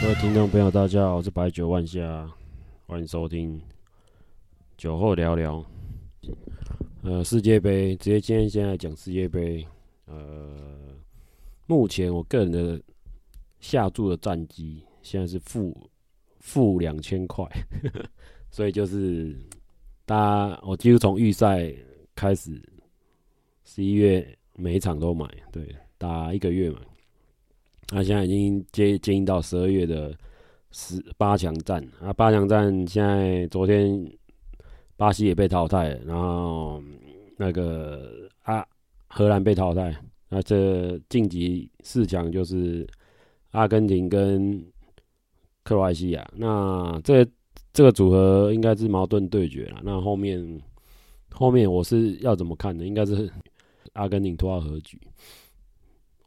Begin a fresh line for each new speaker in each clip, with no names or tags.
各位听众朋友，大家好，我是白酒万夏，欢迎收听酒后聊聊。呃，世界杯，直接今天先来讲世界杯。呃，目前我个人的下注的战绩现在是负负两千块，所以就是大家，我几乎从预赛开始，十一月每一场都买，对，打一个月嘛。那现在已经接接近到十二月的十八强战啊，八强战现在昨天巴西也被淘汰了，然后那个啊荷兰被淘汰，那这晋级四强就是阿根廷跟克罗埃西亚，那这这个组合应该是矛盾对决了。那后面后面我是要怎么看呢？应该是阿根廷拖到和局。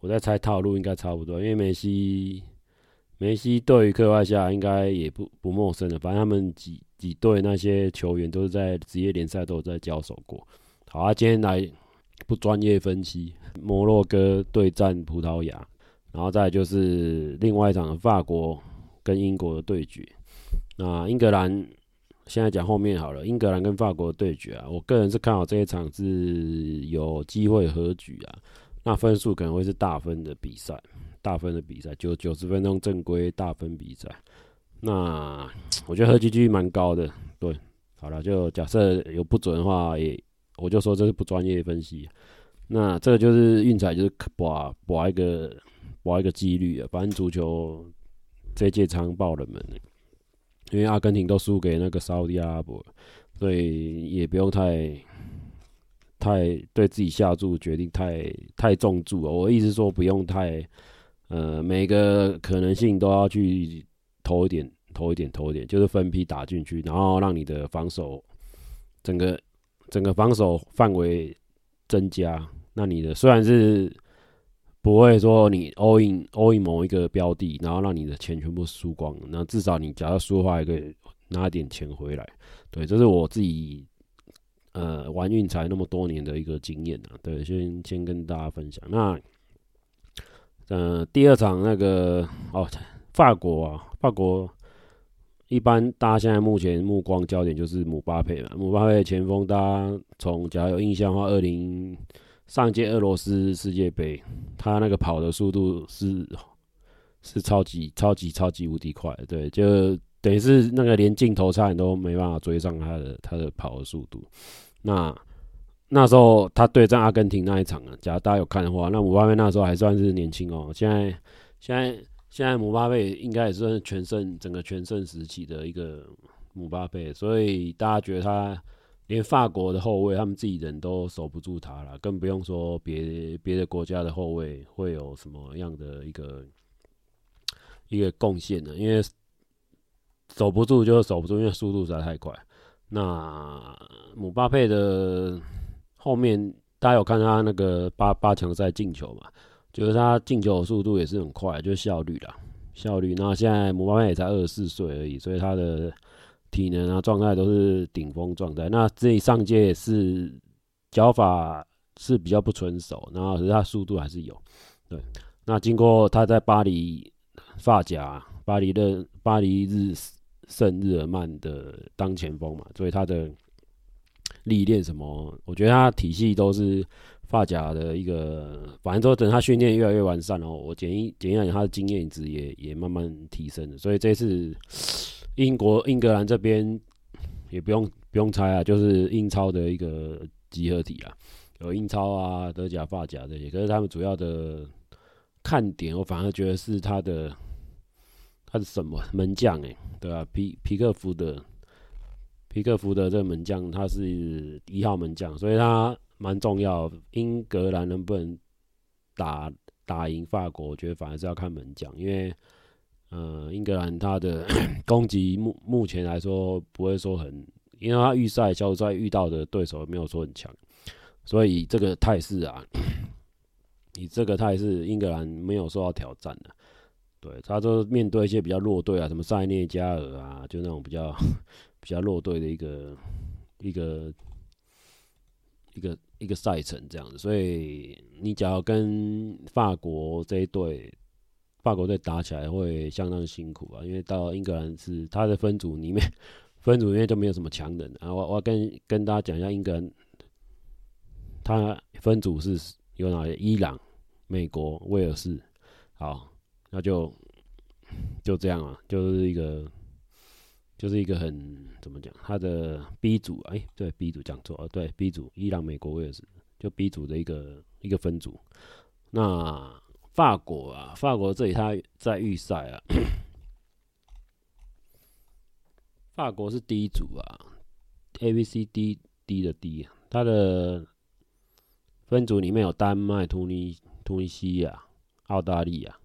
我在猜套路应该差不多，因为梅西，梅西对于克罗埃西亚应该也不不陌生的，反正他们几几队那些球员都是在职业联赛都有在交手过。好啊，今天来不专业分析摩洛哥对战葡萄牙，然后再就是另外一场法国跟英国的对决。那英格兰现在讲后面好了，英格兰跟法国的对决啊，我个人是看好这一场是有机会和局啊。那分数可能会是大分的比赛，大分的比赛就九十分钟正规大分比赛。那 我觉得和局几率蛮高的，对，好了，就假设有不准的话，也我就说这是不专业分析。那这个就是运彩，就是博博一个博一个几率啊。反正足球这届常爆冷门，因为阿根廷都输给那个沙乌地阿拉伯，所以也不用太。太对自己下注决定太太重注了，我意思说不用太，呃，每个可能性都要去投一点，投一点，投一点，就是分批打进去，然后让你的防守整个整个防守范围增加。那你的虽然是不会说你 all in all in 某一个标的，然后让你的钱全部输光，那至少你假如输的话，也可以拿点钱回来。对，这是我自己。呃，玩运才那么多年的一个经验啊，对，先先跟大家分享。那，呃，第二场那个哦，法国啊，法国一般大家现在目前目光焦点就是姆巴佩嘛，姆巴佩前锋，大家从假如有印象的话，二零上届俄罗斯世界杯，他那个跑的速度是是超级超级超级无敌快，对，就。等于是那个连镜头差点都没办法追上他的他的跑的速度。那那时候他对战阿根廷那一场啊，假如大家有看的话，那姆巴佩那时候还算是年轻哦。现在现在现在姆巴佩应该也算全盛整个全盛时期的一个姆巴佩，所以大家觉得他连法国的后卫他们自己人都守不住他了，更不用说别别的国家的后卫会有什么样的一个一个贡献呢？因为守不住就守不住，因为速度实在太快。那姆巴佩的后面，大家有看他那个八八强赛进球嘛？就是他进球的速度也是很快，就是效率啦，效率。那现在姆巴佩也才二十四岁而已，所以他的体能啊状态都是顶峰状态。那这一上届也是脚法是比较不纯熟，然后可是他速度还是有。对，那经过他在巴黎发甲、巴黎的巴黎日。圣日耳曼的当前锋嘛，所以他的历练什么，我觉得他体系都是法甲的一个，反正说等他训练越来越完善，哦我检验检验，他的经验值也也慢慢提升了。所以这次英国英格兰这边也不用不用猜啊，就是英超的一个集合体啊，有英超啊、德甲、法甲这些，可是他们主要的看点，我反而觉得是他的。他是什么门将？哎，对吧、啊？皮皮克福德，皮克福德这个门将，他是一号门将，所以他蛮重要。英格兰能不能打打赢法国？我觉得反而是要看门将，因为呃，英格兰他的 攻击目目前来说不会说很，因为他预赛、小组赛遇到的对手没有说很强，所以这个态势啊，以这个态势，英格兰没有受到挑战的。对，他都面对一些比较弱队啊，什么塞内加尔啊，就那种比较 比较弱队的一个一个一个一个赛程这样子。所以你只要跟法国这一队法国队打起来会相当辛苦啊，因为到英格兰是他的分组里面，分组里面就没有什么强人啊。我我跟跟大家讲一下英格兰，他分组是有哪些？伊朗、美国、威尔士。好，那就就这样啊，就是一个就是一个很怎么讲？他的 B 组，哎、欸，对 B 组讲错啊，对 B 组，伊朗、美国、威尔士，就 B 组的一个一个分组。那法国啊，法国这里他在预赛啊，法国是第一组啊，A、B、C、D、D 的 D，他的分组里面有丹麦、突尼突尼西亚、澳大利亚，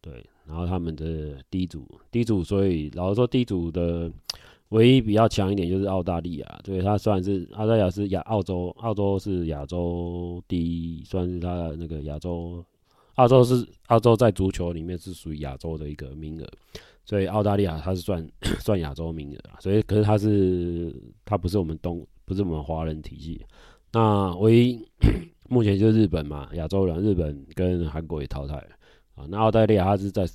对，然后他们的 D 组，D 组，所以老实说，D 组的唯一比较强一点就是澳大利亚，对，他算是澳大利亚是亚澳洲，澳洲是亚洲第一，算是他的那个亚洲。澳洲是澳洲在足球里面是属于亚洲的一个名额，所以澳大利亚它是算 算亚洲名额，所以可是它是它不是我们东不是我们华人体系，那唯一 目前就是日本嘛，亚洲人日本跟韩国也淘汰了啊，那澳大利亚它是在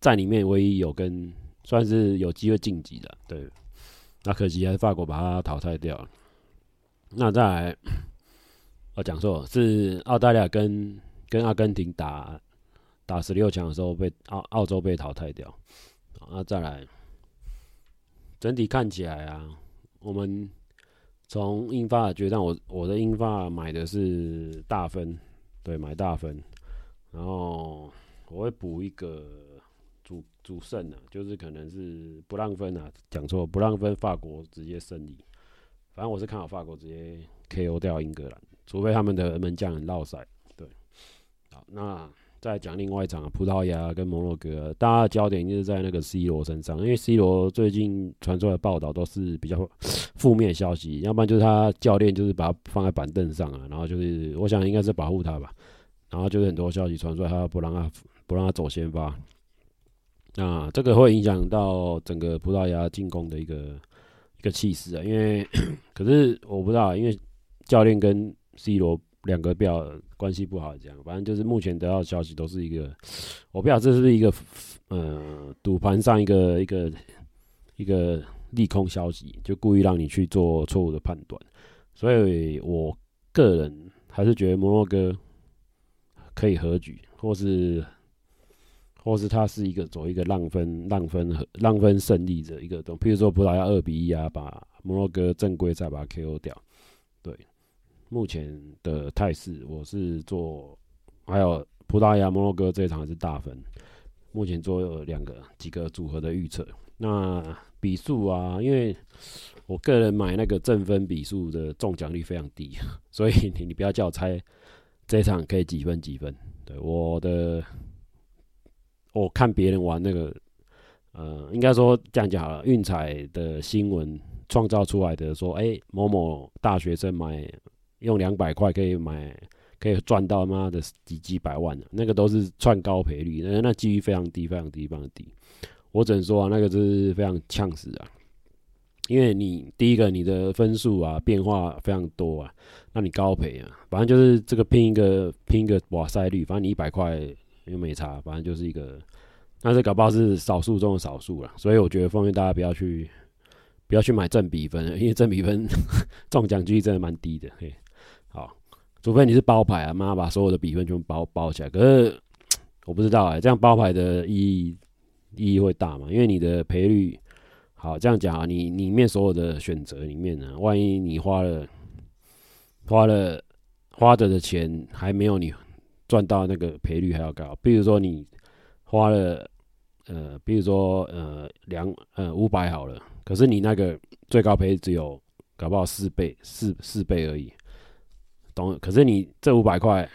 在里面唯一有跟算是有机会晋级的，对，那可惜还是法国把他淘汰掉了，那再来我讲错是澳大利亚跟。跟阿根廷打打十六强的时候被澳澳洲被淘汰掉，那再来，整体看起来啊，我们从英法决战，我我的英法买的是大分，对，买大分，然后我会补一个主主胜啊，就是可能是不让分啊，讲错不让分，法国直接胜利，反正我是看好法国直接 KO 掉英格兰，除非他们的门将很绕塞。对，好。那再讲另外一场啊，葡萄牙跟摩洛哥，大家的焦点就是在那个 C 罗身上，因为 C 罗最近传出来的报道都是比较负面消息，要不然就是他教练就是把他放在板凳上啊，然后就是我想应该是保护他吧，然后就是很多消息传出来，他不让他不让他走先发，那这个会影响到整个葡萄牙进攻的一个一个气势啊，因为可是我不知道，因为教练跟 C 罗。两个比较关系不好，这样，反正就是目前得到的消息都是一个，我不知道这是一个，呃，赌盘上一个一个一个利空消息，就故意让你去做错误的判断，所以我个人还是觉得摩洛哥可以和局，或是或是他是一个走一个浪分浪分和让分胜利的一个东，譬如说葡萄牙二比一啊，把摩洛哥正规赛把它 KO 掉，对。目前的态势，我是做，还有葡萄牙、摩洛哥这一场是大分。目前做两个几个组合的预测。那比数啊，因为我个人买那个正分比数的中奖率非常低，所以你你不要叫我猜这场可以几分几分。对我的，我看别人玩那个，呃，应该说这样讲好了，运彩的新闻创造出来的说，哎、某某大学生买。用两百块可以买，可以赚到妈的几几百万啊，那个都是赚高赔率，那那几率非常低，非常低，非常低。我只能说啊，那个就是非常呛死啊，因为你第一个你的分数啊变化非常多啊，那你高赔啊，反正就是这个拼一个拼一个哇塞率，反正你一百块又没差，反正就是一个，但是搞不好是少数中的少数了，所以我觉得奉劝大家不要去不要去买正比分，因为正比分中奖几率真的蛮低的，嘿。好，除非你是包牌啊，妈把所有的比分全部包包起来。可是我不知道哎、这样包牌的意义意义会大吗？因为你的赔率，好这样讲啊，你里面所有的选择里面呢，万一你花了花了花着的钱还没有你赚到那个赔率还要高，比如说你花了呃，比如说呃两呃五百好了，可是你那个最高赔只有搞不好四倍四四倍而已。懂，可是你这五百块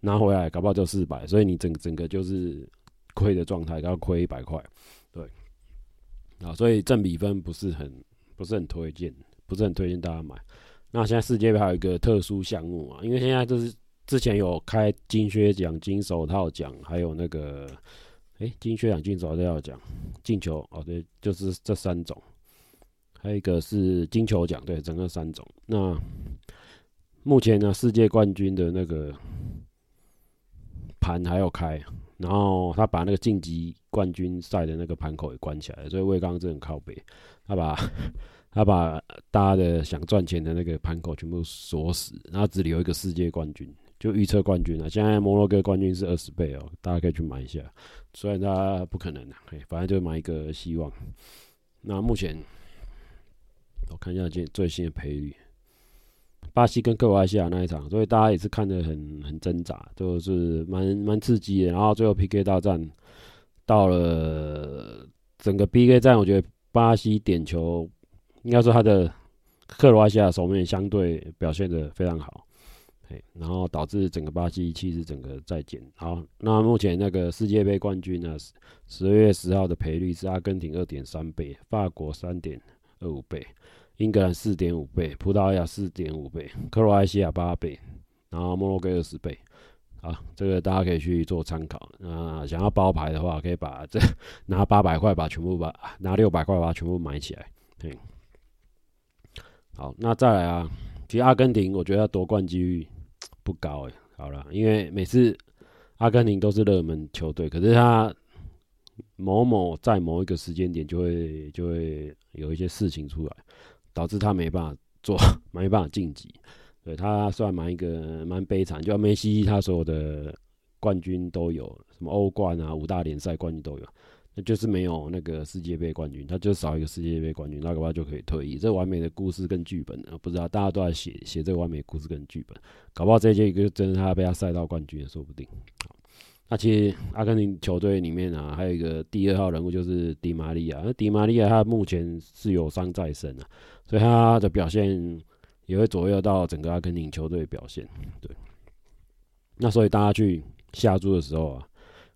拿回来，搞不好就四百，所以你整整个就是亏的状态，要亏一百块，啊，所以正比分不是很不是很推荐，不是很推荐大家买。那现在世界杯还有一个特殊项目啊，因为现在就是之前有开金靴奖、金手套奖，还有那个哎、金靴奖、金手套奖、进球哦，对，就是这三种，还有一个是金球奖，对，整个三种。那目前呢，世界冠军的那个盘还要开，然后他把那个晋级冠军赛的那个盘口也关起来了，所以魏刚真的很靠北，他把 他把大家的想赚钱的那个盘口全部锁死，然后只留一个世界冠军，就预测冠军啊。现在摩洛哥冠军是二十倍哦，大家可以去买一下，虽然他不可能啊，反正就买一个希望。那目前我看一下最最新的赔率。巴西跟克罗埃西亚那一场，所以大家也是看得很很挣扎，就是蛮蛮刺激的。然后最后 PK 大战到了整个 PK 战，我觉得巴西点球应该说他的克罗埃西亚守门员相对表现得非常好，然后导致整个巴西气势整个再减。好，那目前那个世界杯冠军呢，十二月十号的赔率是阿根廷二点三倍，法国三点二五倍。英格兰四点五倍，葡萄牙四点五倍，克罗埃西亚八倍，然后摩洛哥二十倍。啊，这个大家可以去做参考。那想要包牌的话，可以把这拿八百块把全部把拿六百块把全部买起来。对，好，那再来啊，其实阿根廷我觉得夺冠几率不高诶。好了，因为每次阿根廷都是热门球队，可是他某某在某一个时间点就会就会有一些事情出来。导致他没办法做，没办法晋级。对，他算蛮一个蛮悲惨，就梅西他所有的冠军都有，什么欧冠啊、五大联赛冠军都有，那就是没有那个世界杯冠军，他就少一个世界杯冠军，那个话就可以退役。这完美的故事跟剧本，不知道大家都在写写这个完美故事跟剧本，搞不好这届一个真的他被他赛到冠军也说不定。那其实阿根廷球队里面啊，还有一个第二号人物就是迪玛利亚。那迪玛利亚他目前是有伤在身啊，所以他的表现也会左右到整个阿根廷球队表现。对，那所以大家去下注的时候啊，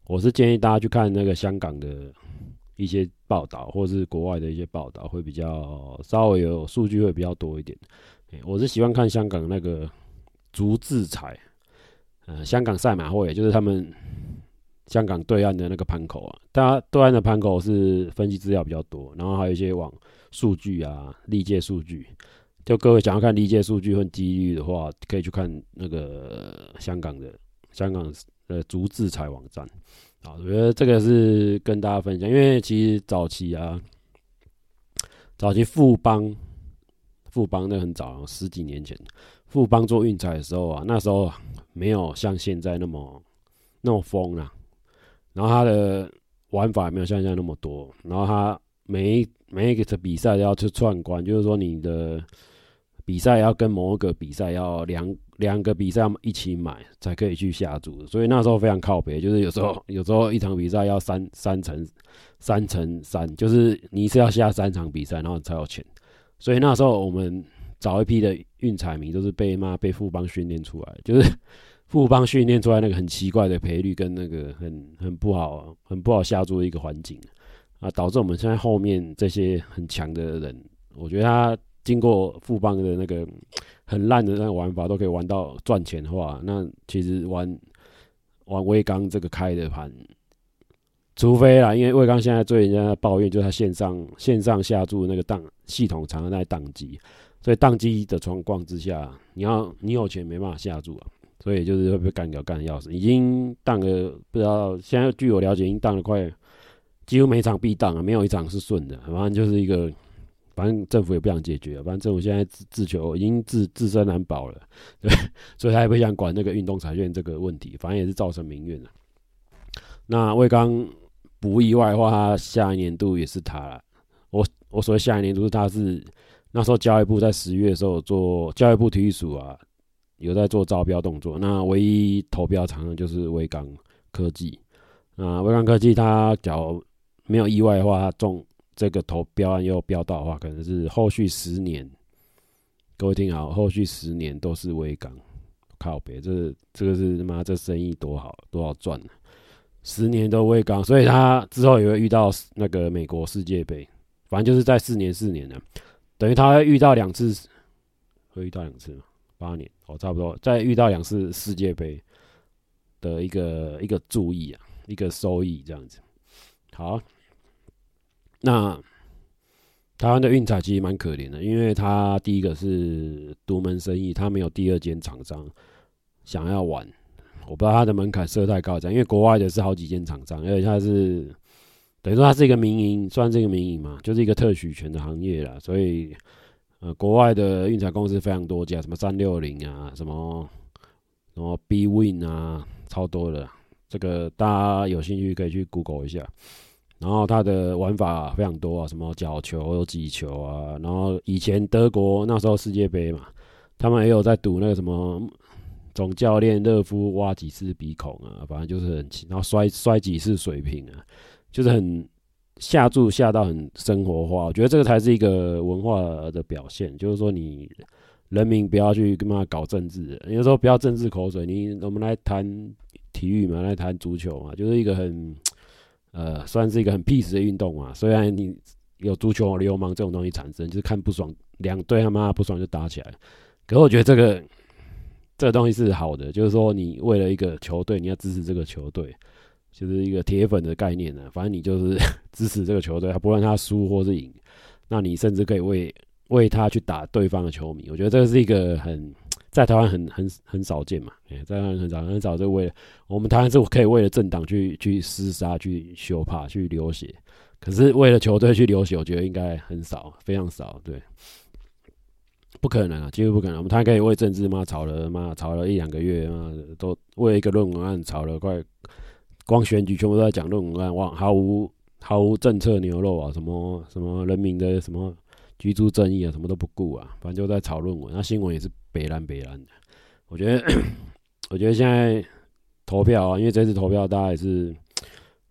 我是建议大家去看那个香港的一些报道，或是国外的一些报道，会比较稍微有数据会比较多一点。我是喜欢看香港那个足智彩。呃，香港赛马会，也就是他们香港对岸的那个盘口啊，大家对岸的盘口是分析资料比较多，然后还有一些网数据啊，历届数据。就各位想要看历届数据和几率的话，可以去看那个香港的香港的足智彩网站。啊，我觉得这个是跟大家分享，因为其实早期啊，早期富邦富邦那很早，十几年前。富邦做运彩的时候啊，那时候没有像现在那么那么疯啊，然后他的玩法也没有像现在那么多，然后他每每一个比赛都要去串关，就是说你的比赛要跟某一个比赛要两两个比赛一起买才可以去下注，所以那时候非常靠北，就是有时候有时候一场比赛要三三乘三乘三，就是你是要下三场比赛然后才有钱，所以那时候我们。早一批的运彩迷都是被妈被富邦训练出来，就是富邦训练出来那个很奇怪的赔率跟那个很很不好、很不好下注的一个环境啊，导致我们现在后面这些很强的人，我觉得他经过富邦的那个很烂的那个玩法都可以玩到赚钱的话，那其实玩玩威刚这个开的盘，除非啦，因为魏刚现在最人家抱怨就是他线上线上下注那个档系统常常在宕机。所以宕机的状况之下，你要你有钱没办法下注啊，所以就是会被干掉干的要死，已经宕了不知道，现在据我了解，已经宕了快，几乎每场必宕啊，没有一场是顺的，反正就是一个，反正政府也不想解决，反正政府现在自自求已经自自身难保了，对，所以他也不想管那个运动彩券这个问题，反正也是造成民怨了。那魏刚不意外的话，他下一年度也是他了，我我所谓下一年度是他是。那时候教育部在十月的时候做教育部体育署啊，有在做招标动作。那唯一投标厂商就是威刚科技。啊，威刚科技，他假如没有意外的话，他中这个投标案又标到的话，可能是后续十年。各位听好，后续十年都是威刚靠北，这这个是他妈这生意多好多好赚呢，十年都威刚，所以他之后也会遇到那个美国世界杯，反正就是在四年四年的。等于他遇到两次，会遇到两次嘛？八年哦，差不多。再遇到两次世界杯的一个一个注意啊，一个收益这样子。好，那台湾的运彩其实蛮可怜的，因为他第一个是独门生意，他没有第二间厂商想要玩，我不知道他的门槛设太高，这样，因为国外的是好几间厂商，而且他是等于说它是一个民营，算是一个民营嘛，就是一个特许权的行业啦，所以呃，国外的运彩公司非常多家，什么三六零啊，什么什么 bwin 啊，超多的，这个大家有兴趣可以去 Google 一下。然后它的玩法非常多啊，什么角球、有几球啊，然后以前德国那时候世界杯嘛，他们也有在赌那个什么。总教练勒夫挖几次鼻孔啊，反正就是很，然后摔摔几次水瓶啊，就是很下注下到很生活化。我觉得这个才是一个文化的表现，就是说你人民不要去跟他搞政治，有时候不要政治口水。你我们来谈体育嘛，来谈足球嘛，就是一个很呃，算是一个很 peace 的运动嘛。虽然你有足球流氓这种东西产生，就是看不爽，两队他妈不爽就打起来。可是我觉得这个。这个东西是好的，就是说你为了一个球队，你要支持这个球队，就是一个铁粉的概念呢。反正你就是 支持这个球队，不论他输或是赢，那你甚至可以为为他去打对方的球迷。我觉得这是一个很在台湾很很很少见嘛，在台湾很少很少就为了我们台湾是可以为了政党去去厮杀、去修帕、去流血，可是为了球队去流血，我觉得应该很少，非常少，对。不可能啊，几乎不可能。我们他可以为政治嘛吵了嘛，吵了一两个月嘛，都为一个论文案吵了快，光选举全部都在讲论文案，哇，毫无毫无政策牛肉啊，什么什么人民的什么居住正义啊，什么都不顾啊，反正就在炒论文。那新闻也是北烂北烂的。我觉得，我觉得现在投票啊，因为这次投票大家也是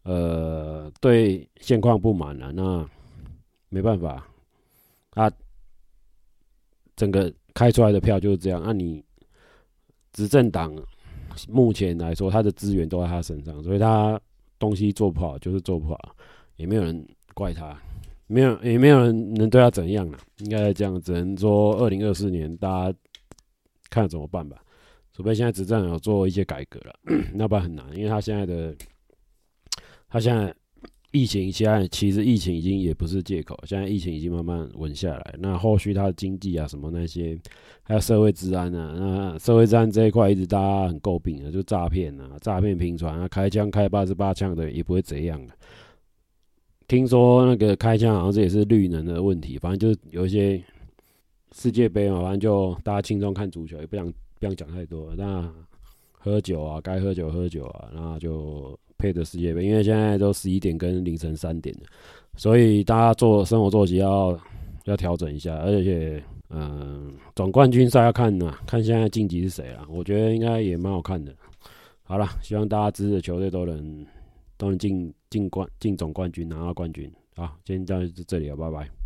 呃对现况不满了，那没办法啊。整个开出来的票就是这样。那、你执政党目前来说，他的资源都在他身上，所以他东西做不好就是做不好，也没有人怪他，没有也没有人能对他怎样了。应该这样，只能说二零二四年大家看怎么办吧。除非现在执政有做一些改革了，那不然很难，因为他现在的他现在。疫情现在其实疫情已经也不是借口，现在疫情已经慢慢稳下来。那后续它的经济啊什么那些，还有社会治安啊，那社会治安这一块一直大家很诟病啊，就诈骗啊，诈骗频传啊，开枪开八十八枪的也不会怎样。听说那个开枪好像这也是绿能的问题，反正就是有一些世界杯嘛，反正就大家轻松看足球，也不想不想讲太多。那喝酒啊，该喝酒喝酒啊，那就。配的世界杯，因为现在都十一点跟凌晨三点，所以大家做生活作息要要调整一下，而且，嗯，总冠军赛要看呐，看现在晋级是谁啊？我觉得应该也蛮好看的。好了，希望大家支持的球队都能都能进进冠进总冠军拿到冠军。好，今天到这里了，拜拜。